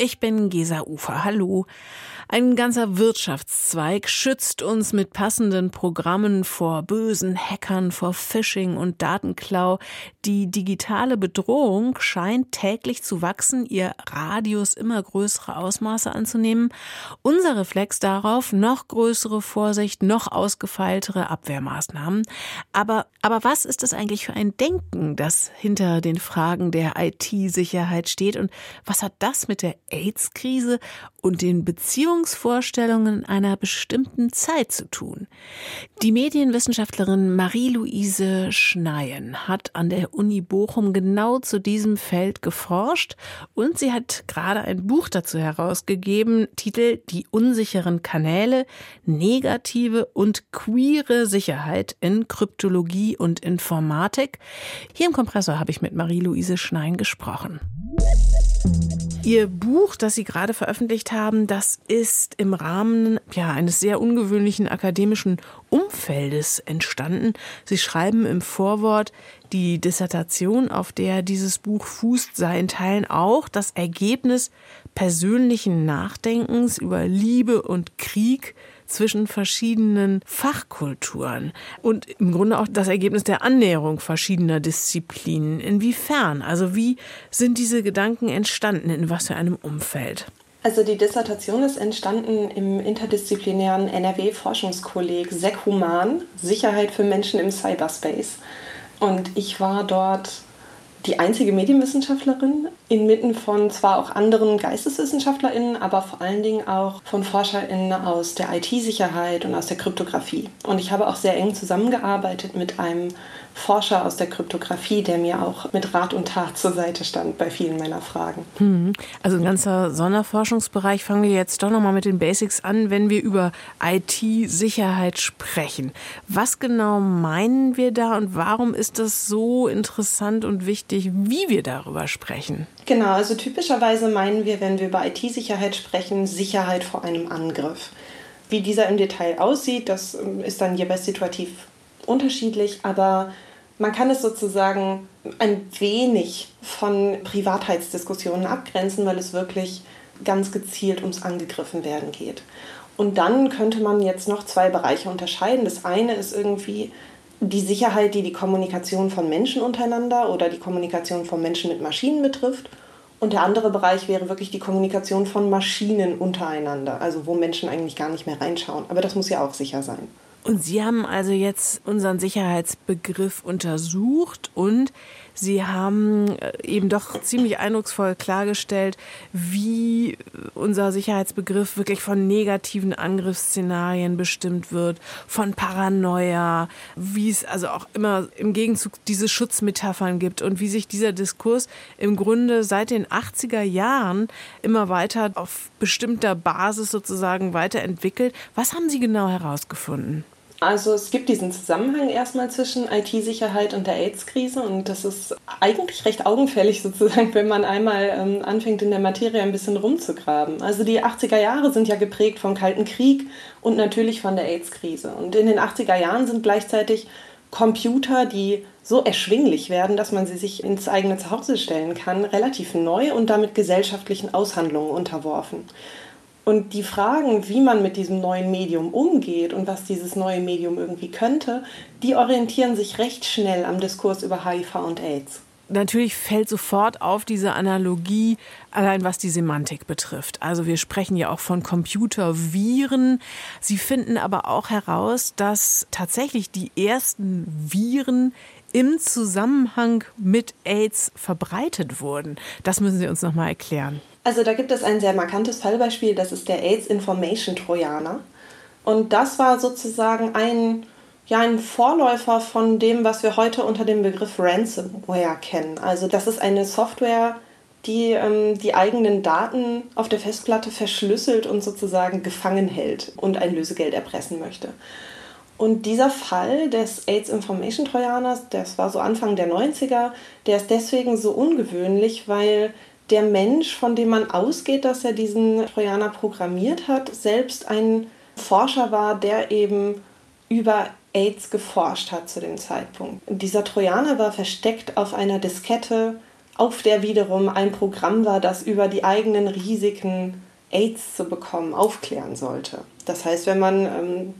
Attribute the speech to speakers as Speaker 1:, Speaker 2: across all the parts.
Speaker 1: ich bin Gesa Ufer. Hallo. Ein ganzer Wirtschaftszweig schützt uns mit passenden Programmen vor bösen Hackern, vor Phishing und Datenklau. Die digitale Bedrohung scheint täglich zu wachsen, ihr Radius immer größere Ausmaße anzunehmen. Unser Reflex darauf, noch größere Vorsicht, noch ausgefeiltere Abwehrmaßnahmen. Aber, aber was ist das eigentlich für ein Denken, das hinter den Fragen der IT-Sicherheit steht? Und was hat das mit der AIDS-Krise und den Beziehungsvorstellungen einer bestimmten Zeit zu tun. Die Medienwissenschaftlerin Marie-Louise Schneien hat an der Uni Bochum genau zu diesem Feld geforscht und sie hat gerade ein Buch dazu herausgegeben, Titel Die unsicheren Kanäle, negative und queere Sicherheit in Kryptologie und Informatik. Hier im Kompressor habe ich mit Marie-Louise Schneien gesprochen. Ihr Buch, das Sie gerade veröffentlicht haben, das ist im Rahmen ja, eines sehr ungewöhnlichen akademischen Umfeldes entstanden. Sie schreiben im Vorwort, die Dissertation, auf der dieses Buch fußt, sei in Teilen auch das Ergebnis persönlichen Nachdenkens über Liebe und Krieg zwischen verschiedenen Fachkulturen und im Grunde auch das Ergebnis der Annäherung verschiedener Disziplinen. Inwiefern? Also wie sind diese Gedanken entstanden? In was für einem Umfeld?
Speaker 2: Also die Dissertation ist entstanden im interdisziplinären NRW-Forschungskolleg SecHuman, Sicherheit für Menschen im Cyberspace. Und ich war dort die einzige Medienwissenschaftlerin inmitten von zwar auch anderen GeisteswissenschaftlerInnen, aber vor allen Dingen auch von ForscherInnen aus der IT-Sicherheit und aus der Kryptographie. Und ich habe auch sehr eng zusammengearbeitet mit einem Forscher aus der Kryptographie, der mir auch mit Rat und Tat zur Seite stand bei vielen meiner Fragen.
Speaker 1: Hm. Also ein ganzer Sonderforschungsbereich. Fangen wir jetzt doch nochmal mit den Basics an, wenn wir über IT-Sicherheit sprechen. Was genau meinen wir da und warum ist das so interessant und wichtig, wie wir darüber sprechen?
Speaker 2: Genau, also typischerweise meinen wir, wenn wir über IT-Sicherheit sprechen, Sicherheit vor einem Angriff. Wie dieser im Detail aussieht, das ähm, ist dann jeweils situativ unterschiedlich, aber man kann es sozusagen ein wenig von Privatheitsdiskussionen abgrenzen, weil es wirklich ganz gezielt ums Angegriffen werden geht. Und dann könnte man jetzt noch zwei Bereiche unterscheiden. Das eine ist irgendwie die Sicherheit, die die Kommunikation von Menschen untereinander oder die Kommunikation von Menschen mit Maschinen betrifft. Und der andere Bereich wäre wirklich die Kommunikation von Maschinen untereinander, also wo Menschen eigentlich gar nicht mehr reinschauen. Aber das muss ja auch sicher sein.
Speaker 1: Und Sie haben also jetzt unseren Sicherheitsbegriff untersucht und Sie haben äh, eben doch ziemlich eindrucksvoll klargestellt, wie unser Sicherheitsbegriff wirklich von negativen Angriffsszenarien bestimmt wird, von Paranoia, wie es also auch immer im Gegenzug diese Schutzmetaphern gibt und wie sich dieser Diskurs im Grunde seit den 80er Jahren immer weiter auf bestimmter Basis sozusagen weiterentwickelt. Was haben Sie genau herausgefunden?
Speaker 2: Also es gibt diesen Zusammenhang erstmal zwischen IT-Sicherheit und der AIDS-Krise und das ist eigentlich recht augenfällig sozusagen, wenn man einmal ähm, anfängt in der Materie ein bisschen rumzugraben. Also die 80er Jahre sind ja geprägt vom Kalten Krieg und natürlich von der AIDS-Krise. Und in den 80er Jahren sind gleichzeitig Computer, die so erschwinglich werden, dass man sie sich ins eigene Zuhause stellen kann, relativ neu und damit gesellschaftlichen Aushandlungen unterworfen. Und die Fragen, wie man mit diesem neuen Medium umgeht und was dieses neue Medium irgendwie könnte, die orientieren sich recht schnell am Diskurs über HIV und AIDS.
Speaker 1: Natürlich fällt sofort auf diese Analogie, allein was die Semantik betrifft. Also wir sprechen ja auch von Computerviren. Sie finden aber auch heraus, dass tatsächlich die ersten Viren im Zusammenhang mit AIDS verbreitet wurden. Das müssen Sie uns noch mal erklären.
Speaker 2: Also da gibt es ein sehr markantes Fallbeispiel, das ist der AIDS Information Trojaner. Und das war sozusagen ein, ja, ein Vorläufer von dem, was wir heute unter dem Begriff Ransomware kennen. Also das ist eine Software, die ähm, die eigenen Daten auf der Festplatte verschlüsselt und sozusagen gefangen hält und ein Lösegeld erpressen möchte. Und dieser Fall des AIDS Information Trojaners, das war so Anfang der 90er, der ist deswegen so ungewöhnlich, weil der Mensch, von dem man ausgeht, dass er diesen Trojaner programmiert hat, selbst ein Forscher war, der eben über AIDS geforscht hat zu dem Zeitpunkt. Dieser Trojaner war versteckt auf einer Diskette, auf der wiederum ein Programm war, das über die eigenen Risiken AIDS zu bekommen aufklären sollte. Das heißt, wenn man ähm,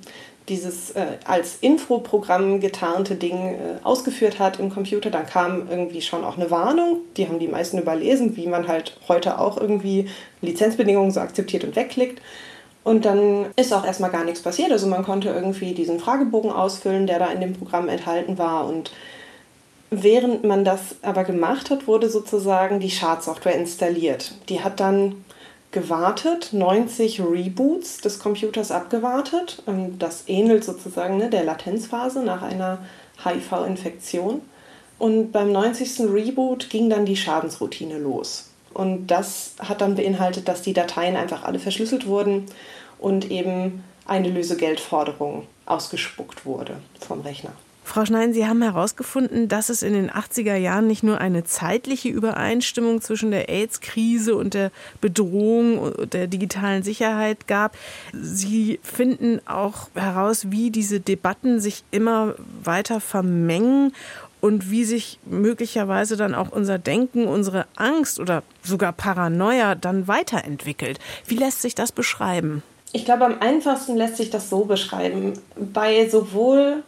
Speaker 2: dieses äh, als Infoprogramm getarnte Ding äh, ausgeführt hat im Computer, dann kam irgendwie schon auch eine Warnung. Die haben die meisten überlesen, wie man halt heute auch irgendwie Lizenzbedingungen so akzeptiert und wegklickt. Und dann ist auch erstmal gar nichts passiert. Also man konnte irgendwie diesen Fragebogen ausfüllen, der da in dem Programm enthalten war. Und während man das aber gemacht hat, wurde sozusagen die Schadsoftware installiert. Die hat dann gewartet, 90 Reboots des Computers abgewartet. Ähm, das ähnelt sozusagen ne, der Latenzphase nach einer HIV-Infektion. Und beim 90. Reboot ging dann die Schadensroutine los. Und das hat dann beinhaltet, dass die Dateien einfach alle verschlüsselt wurden und eben eine Lösegeldforderung ausgespuckt wurde vom Rechner.
Speaker 1: Frau Schneiden, Sie haben herausgefunden, dass es in den 80er Jahren nicht nur eine zeitliche Übereinstimmung zwischen der AIDS-Krise und der Bedrohung der digitalen Sicherheit gab. Sie finden auch heraus, wie diese Debatten sich immer weiter vermengen und wie sich möglicherweise dann auch unser Denken, unsere Angst oder sogar Paranoia dann weiterentwickelt. Wie lässt sich das beschreiben?
Speaker 2: Ich glaube, am einfachsten lässt sich das so beschreiben. Bei sowohl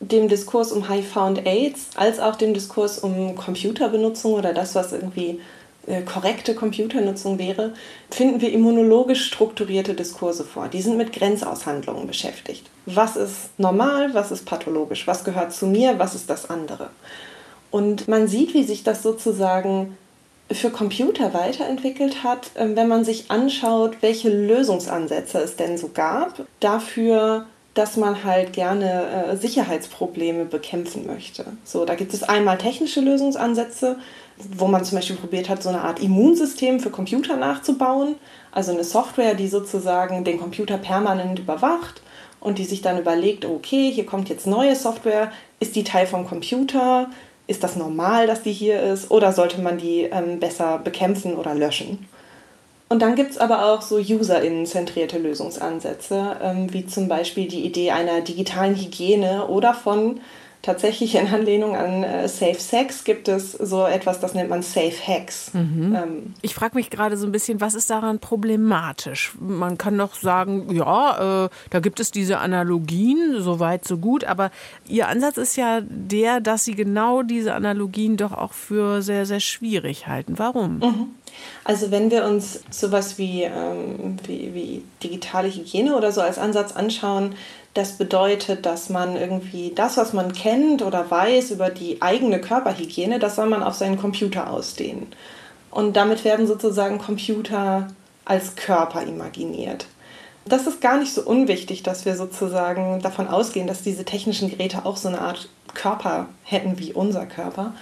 Speaker 2: dem Diskurs um HIV und AIDS als auch dem Diskurs um Computerbenutzung oder das, was irgendwie äh, korrekte Computernutzung wäre, finden wir immunologisch strukturierte Diskurse vor. Die sind mit Grenzaushandlungen beschäftigt. Was ist normal, was ist pathologisch, was gehört zu mir, was ist das andere. Und man sieht, wie sich das sozusagen für Computer weiterentwickelt hat, ähm, wenn man sich anschaut, welche Lösungsansätze es denn so gab, dafür dass man halt gerne äh, Sicherheitsprobleme bekämpfen möchte. So, da gibt es einmal technische Lösungsansätze, wo man zum Beispiel probiert hat, so eine Art Immunsystem für Computer nachzubauen. Also eine Software, die sozusagen den Computer permanent überwacht und die sich dann überlegt, okay, hier kommt jetzt neue Software, ist die Teil vom Computer? Ist das normal, dass die hier ist? Oder sollte man die ähm, besser bekämpfen oder löschen? Und dann gibt es aber auch so UserInnen-zentrierte Lösungsansätze, ähm, wie zum Beispiel die Idee einer digitalen Hygiene oder von tatsächlich in Anlehnung an äh, Safe Sex gibt es so etwas, das nennt man Safe Hacks.
Speaker 1: Mhm. Ähm, ich frage mich gerade so ein bisschen, was ist daran problematisch? Man kann doch sagen, ja, äh, da gibt es diese Analogien, so weit, so gut, aber Ihr Ansatz ist ja der, dass Sie genau diese Analogien doch auch für sehr, sehr schwierig halten. Warum?
Speaker 2: Mhm. Also wenn wir uns sowas wie, ähm, wie, wie digitale Hygiene oder so als Ansatz anschauen, das bedeutet, dass man irgendwie das, was man kennt oder weiß über die eigene Körperhygiene, das soll man auf seinen Computer ausdehnen. Und damit werden sozusagen Computer als Körper imaginiert. Das ist gar nicht so unwichtig, dass wir sozusagen davon ausgehen, dass diese technischen Geräte auch so eine Art Körper hätten wie unser Körper.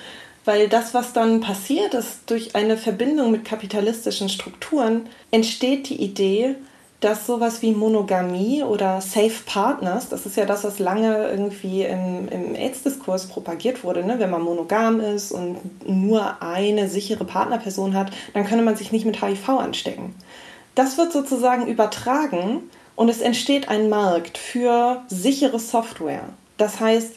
Speaker 2: Weil das, was dann passiert ist, durch eine Verbindung mit kapitalistischen Strukturen, entsteht die Idee, dass sowas wie Monogamie oder Safe Partners, das ist ja das, was lange irgendwie im, im AIDS-Diskurs propagiert wurde, ne? wenn man monogam ist und nur eine sichere Partnerperson hat, dann könne man sich nicht mit HIV anstecken. Das wird sozusagen übertragen und es entsteht ein Markt für sichere Software. Das heißt,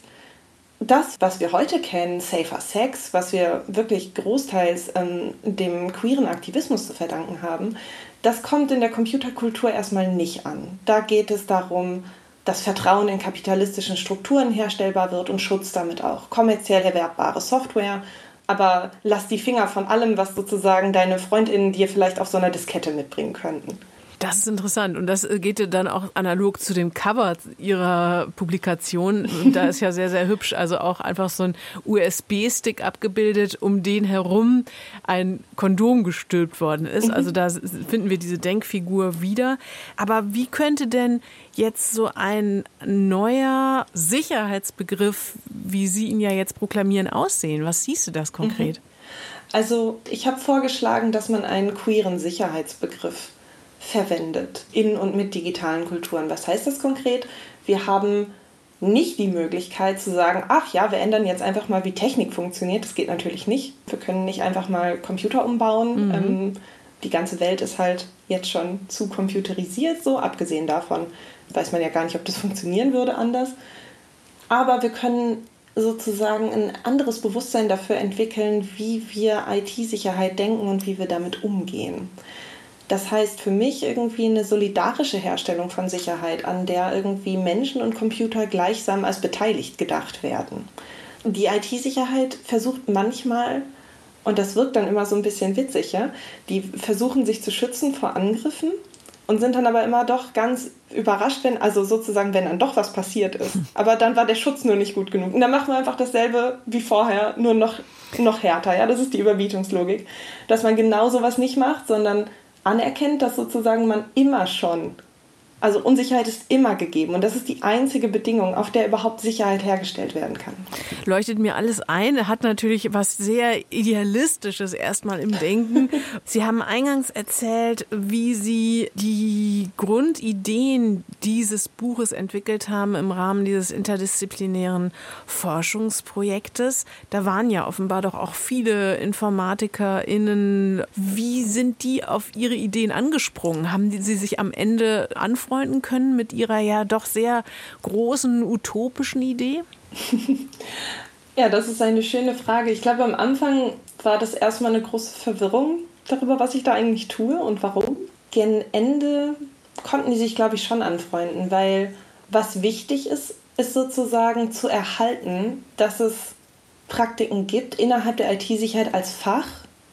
Speaker 2: das, was wir heute kennen, Safer Sex, was wir wirklich großteils ähm, dem queeren Aktivismus zu verdanken haben, das kommt in der Computerkultur erstmal nicht an. Da geht es darum, dass Vertrauen in kapitalistischen Strukturen herstellbar wird und Schutz damit auch. Kommerziell erwerbbare Software, aber lass die Finger von allem, was sozusagen deine Freundinnen dir vielleicht auf so einer Diskette mitbringen könnten.
Speaker 1: Das ist interessant. Und das geht dann auch analog zu dem Cover ihrer Publikation. Und da ist ja sehr, sehr hübsch. Also auch einfach so ein USB-Stick abgebildet, um den herum ein Kondom gestülpt worden ist. Mhm. Also da finden wir diese Denkfigur wieder. Aber wie könnte denn jetzt so ein neuer Sicherheitsbegriff, wie Sie ihn ja jetzt proklamieren, aussehen? Was siehst du das konkret?
Speaker 2: Mhm. Also ich habe vorgeschlagen, dass man einen queeren Sicherheitsbegriff verwendet in und mit digitalen Kulturen. Was heißt das konkret? Wir haben nicht die Möglichkeit zu sagen, ach ja, wir ändern jetzt einfach mal, wie Technik funktioniert. Das geht natürlich nicht. Wir können nicht einfach mal Computer umbauen. Mhm. Ähm, die ganze Welt ist halt jetzt schon zu computerisiert, so abgesehen davon weiß man ja gar nicht, ob das funktionieren würde anders. Aber wir können sozusagen ein anderes Bewusstsein dafür entwickeln, wie wir IT-Sicherheit denken und wie wir damit umgehen. Das heißt für mich irgendwie eine solidarische Herstellung von Sicherheit, an der irgendwie Menschen und Computer gleichsam als beteiligt gedacht werden. Die IT-Sicherheit versucht manchmal, und das wirkt dann immer so ein bisschen witzig, ja, die versuchen sich zu schützen vor Angriffen und sind dann aber immer doch ganz überrascht, wenn, also sozusagen, wenn dann doch was passiert ist. Aber dann war der Schutz nur nicht gut genug. Und dann machen wir einfach dasselbe wie vorher, nur noch, noch härter. Ja, das ist die Überbietungslogik. Dass man genau sowas nicht macht, sondern anerkennt, dass sozusagen man immer schon also Unsicherheit ist immer gegeben und das ist die einzige Bedingung, auf der überhaupt Sicherheit hergestellt werden kann.
Speaker 1: Leuchtet mir alles ein, hat natürlich was sehr Idealistisches erstmal im Denken. Sie haben eingangs erzählt, wie Sie die Grundideen dieses Buches entwickelt haben im Rahmen dieses interdisziplinären Forschungsprojektes. Da waren ja offenbar doch auch viele InformatikerInnen. Wie sind die auf Ihre Ideen angesprungen? Haben Sie sich am Ende anfangen anfreunden können mit Ihrer ja doch sehr großen utopischen Idee?
Speaker 2: ja, das ist eine schöne Frage. Ich glaube, am Anfang war das erstmal eine große Verwirrung darüber, was ich da eigentlich tue und warum. Gen Ende konnten die sich, glaube ich, schon anfreunden, weil was wichtig ist, ist sozusagen zu erhalten, dass es Praktiken gibt innerhalb der IT-Sicherheit als Fach,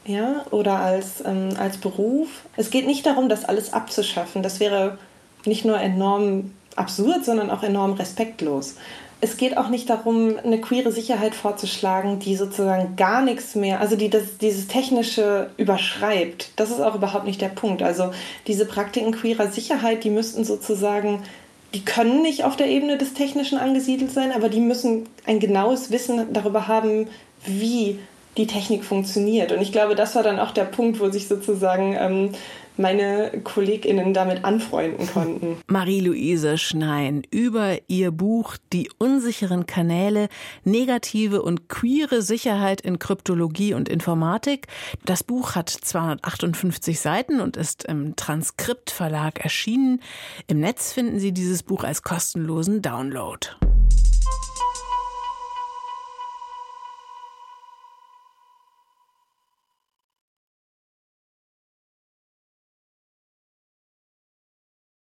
Speaker 2: ja, oder als, ähm, als Beruf. Es geht nicht darum, das alles abzuschaffen. Das wäre nicht nur enorm absurd, sondern auch enorm respektlos. Es geht auch nicht darum, eine queere Sicherheit vorzuschlagen, die sozusagen gar nichts mehr, also die das, dieses Technische überschreibt. Das ist auch überhaupt nicht der Punkt. Also diese Praktiken queerer Sicherheit, die müssten sozusagen, die können nicht auf der Ebene des Technischen angesiedelt sein, aber die müssen ein genaues Wissen darüber haben, wie die Technik funktioniert. Und ich glaube, das war dann auch der Punkt, wo sich sozusagen ähm, meine KollegInnen damit anfreunden konnten.
Speaker 1: Marie-Louise Schnein über ihr Buch Die unsicheren Kanäle, negative und queere Sicherheit in Kryptologie und Informatik. Das Buch hat 258 Seiten und ist im Transkriptverlag erschienen. Im Netz finden Sie dieses Buch als kostenlosen Download.